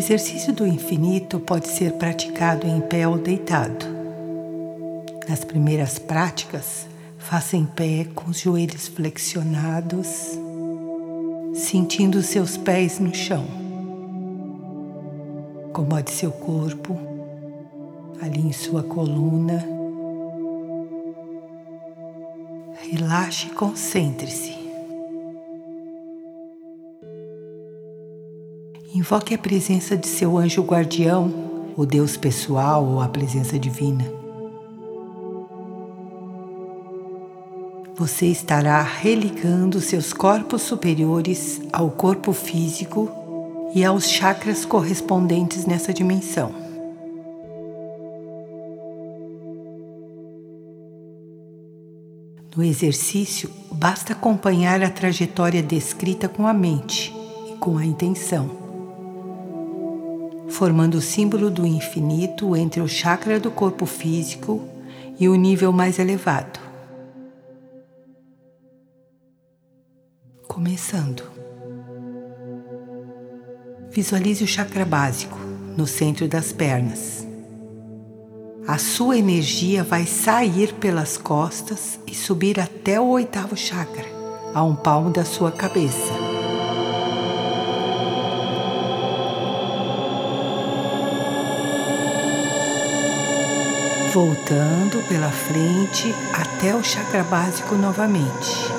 exercício do infinito pode ser praticado em pé ou deitado. Nas primeiras práticas, faça em pé com os joelhos flexionados, sentindo seus pés no chão. Acomode seu corpo ali em sua coluna. Relaxe e concentre-se. Invoque a presença de seu anjo guardião, o Deus pessoal ou a presença divina. Você estará religando seus corpos superiores ao corpo físico e aos chakras correspondentes nessa dimensão. No exercício, basta acompanhar a trajetória descrita com a mente e com a intenção formando o símbolo do infinito entre o chakra do corpo físico e o nível mais elevado. Começando. Visualize o chakra básico no centro das pernas. A sua energia vai sair pelas costas e subir até o oitavo chakra, a um palmo da sua cabeça. Voltando pela frente até o chakra básico novamente.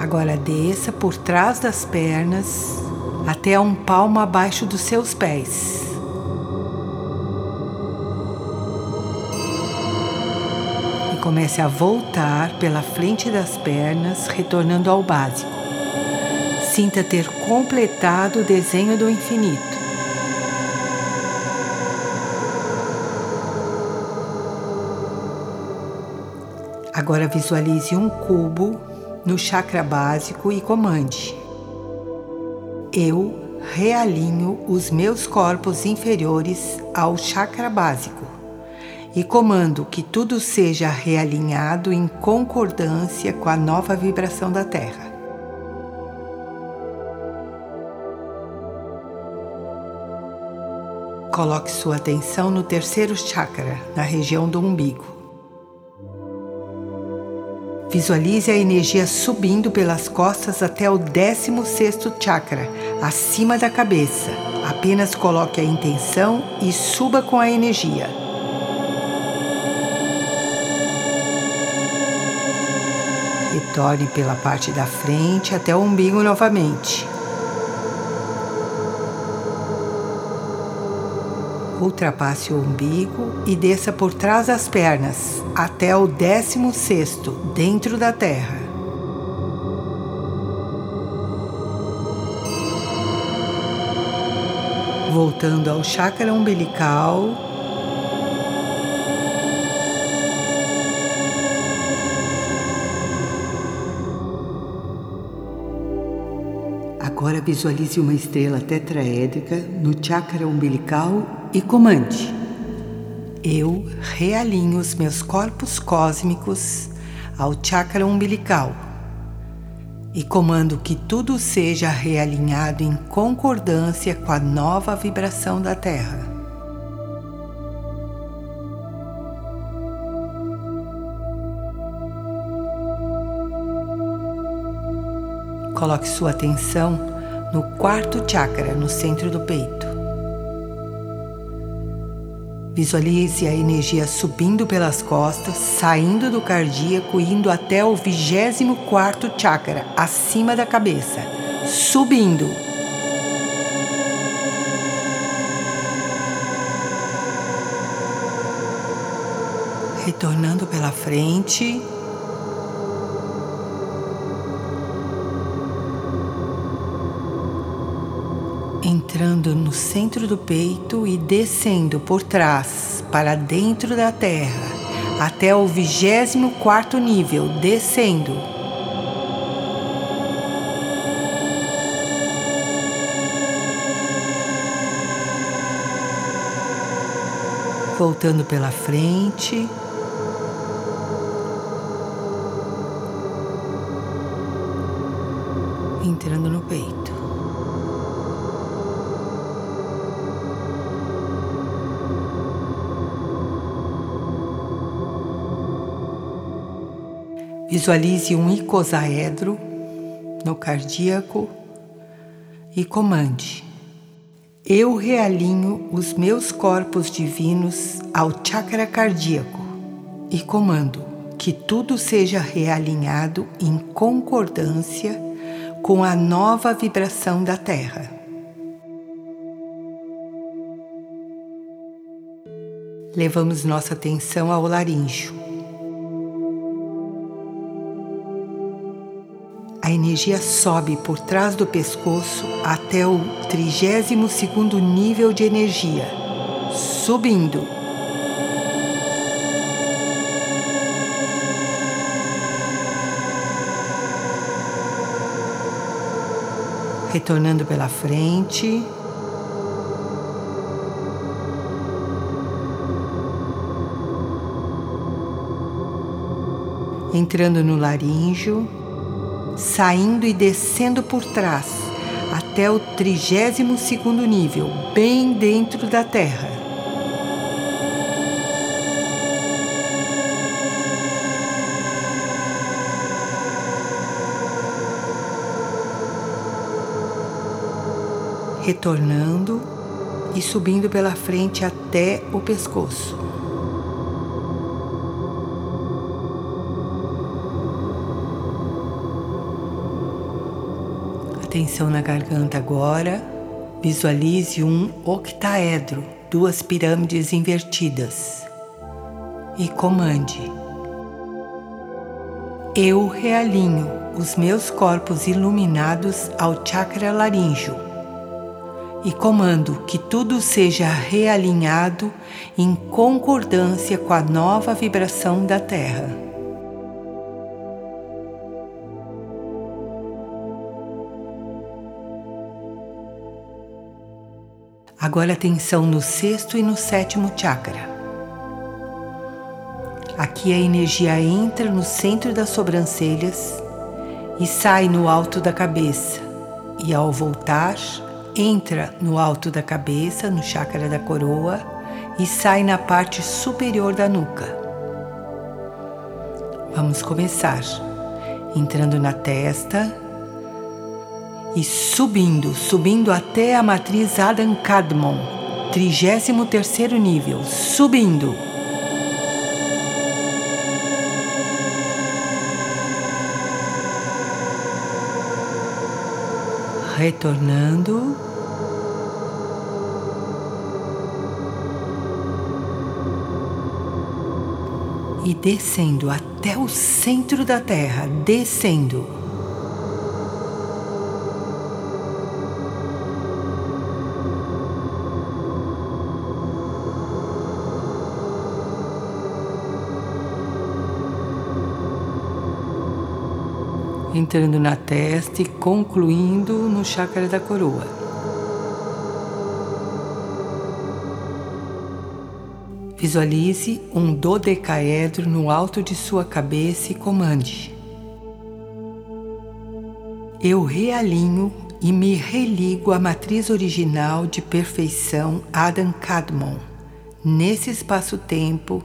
Agora desça por trás das pernas até um palmo abaixo dos seus pés. E comece a voltar pela frente das pernas, retornando ao básico. Sinta ter completado o desenho do infinito. Agora visualize um cubo no chakra básico e comande. Eu realinho os meus corpos inferiores ao chakra básico e comando que tudo seja realinhado em concordância com a nova vibração da Terra. Coloque sua atenção no terceiro chakra, na região do umbigo. Visualize a energia subindo pelas costas até o 16 chakra, acima da cabeça. Apenas coloque a intenção e suba com a energia. Retorne pela parte da frente até o umbigo novamente. Ultrapasse o umbigo e desça por trás das pernas até o décimo sexto dentro da terra. Voltando ao chakra umbilical, Agora visualize uma estrela tetraédrica no chakra umbilical e comande. Eu realinho os meus corpos cósmicos ao chakra umbilical e comando que tudo seja realinhado em concordância com a nova vibração da Terra. Coloque sua atenção no quarto chakra, no centro do peito. Visualize a energia subindo pelas costas, saindo do cardíaco e indo até o 24 chakra, acima da cabeça. Subindo. Retornando pela frente, entrando no centro do peito e descendo por trás para dentro da terra até o 24 nível, descendo. Voltando pela frente, Visualize um icosaedro no cardíaco e comande. Eu realinho os meus corpos divinos ao chakra cardíaco e comando que tudo seja realinhado em concordância com a nova vibração da Terra. Levamos nossa atenção ao laríngeo. Energia sobe por trás do pescoço até o 32 segundo nível de energia, subindo. Retornando pela frente. Entrando no laríngeo saindo e descendo por trás até o 32 segundo nível, bem dentro da Terra. Retornando e subindo pela frente até o pescoço. Atenção na garganta agora. Visualize um octaedro, duas pirâmides invertidas. E comande. Eu realinho os meus corpos iluminados ao chakra laríngeo e comando que tudo seja realinhado em concordância com a nova vibração da Terra. Agora atenção no sexto e no sétimo chakra. Aqui a energia entra no centro das sobrancelhas e sai no alto da cabeça, e ao voltar, entra no alto da cabeça, no chakra da coroa, e sai na parte superior da nuca. Vamos começar entrando na testa, e subindo, subindo até a matriz Adam Kadmon, 33 nível, subindo. Retornando. E descendo até o centro da Terra, descendo. Entrando na testa e concluindo no chakra da coroa. Visualize um dodecaedro no alto de sua cabeça e comande. Eu realinho e me religo à matriz original de perfeição Adam Kadmon, nesse espaço-tempo,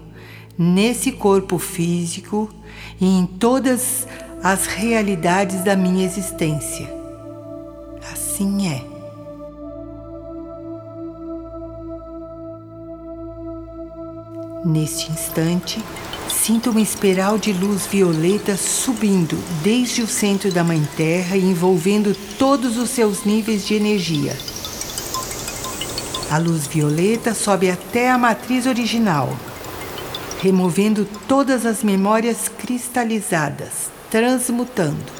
nesse corpo físico e em todas as realidades da minha existência. Assim é. Neste instante, sinto uma espiral de luz violeta subindo desde o centro da Mãe Terra e envolvendo todos os seus níveis de energia. A luz violeta sobe até a matriz original, removendo todas as memórias cristalizadas, transmutando.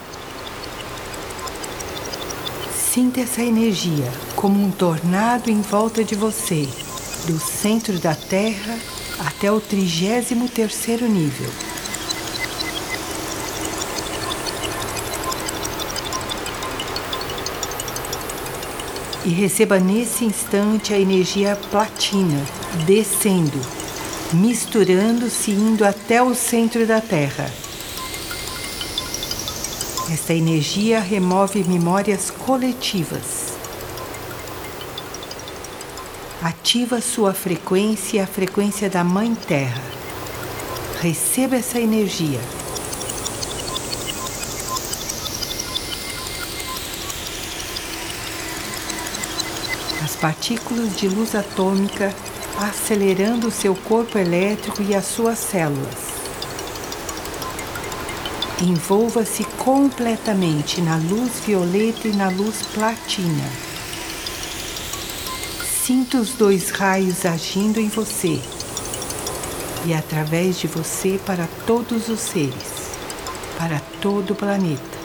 Sinta essa energia como um tornado em volta de você, do centro da Terra até o 33 terceiro nível. E receba nesse instante a energia platina descendo, misturando-se indo até o centro da Terra Esta energia remove memórias coletivas. Ativa sua frequência e a frequência da Mãe Terra. Receba essa energia. As partículas de luz atômica acelerando seu corpo elétrico e as suas células. Envolva-se completamente na luz violeta e na luz platina. Sinta os dois raios agindo em você e através de você para todos os seres, para todo o planeta.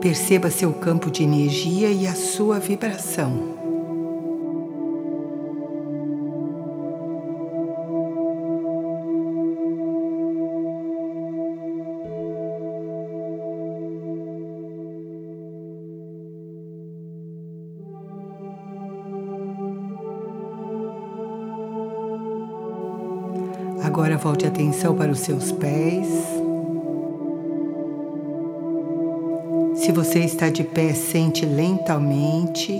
Perceba seu campo de energia e a sua vibração. Agora volte a atenção para os seus pés. Se você está de pé, sente lentamente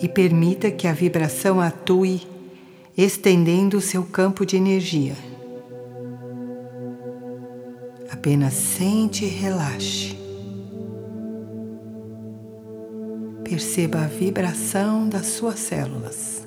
e permita que a vibração atue, estendendo o seu campo de energia. Apenas sente e relaxe. Perceba a vibração das suas células.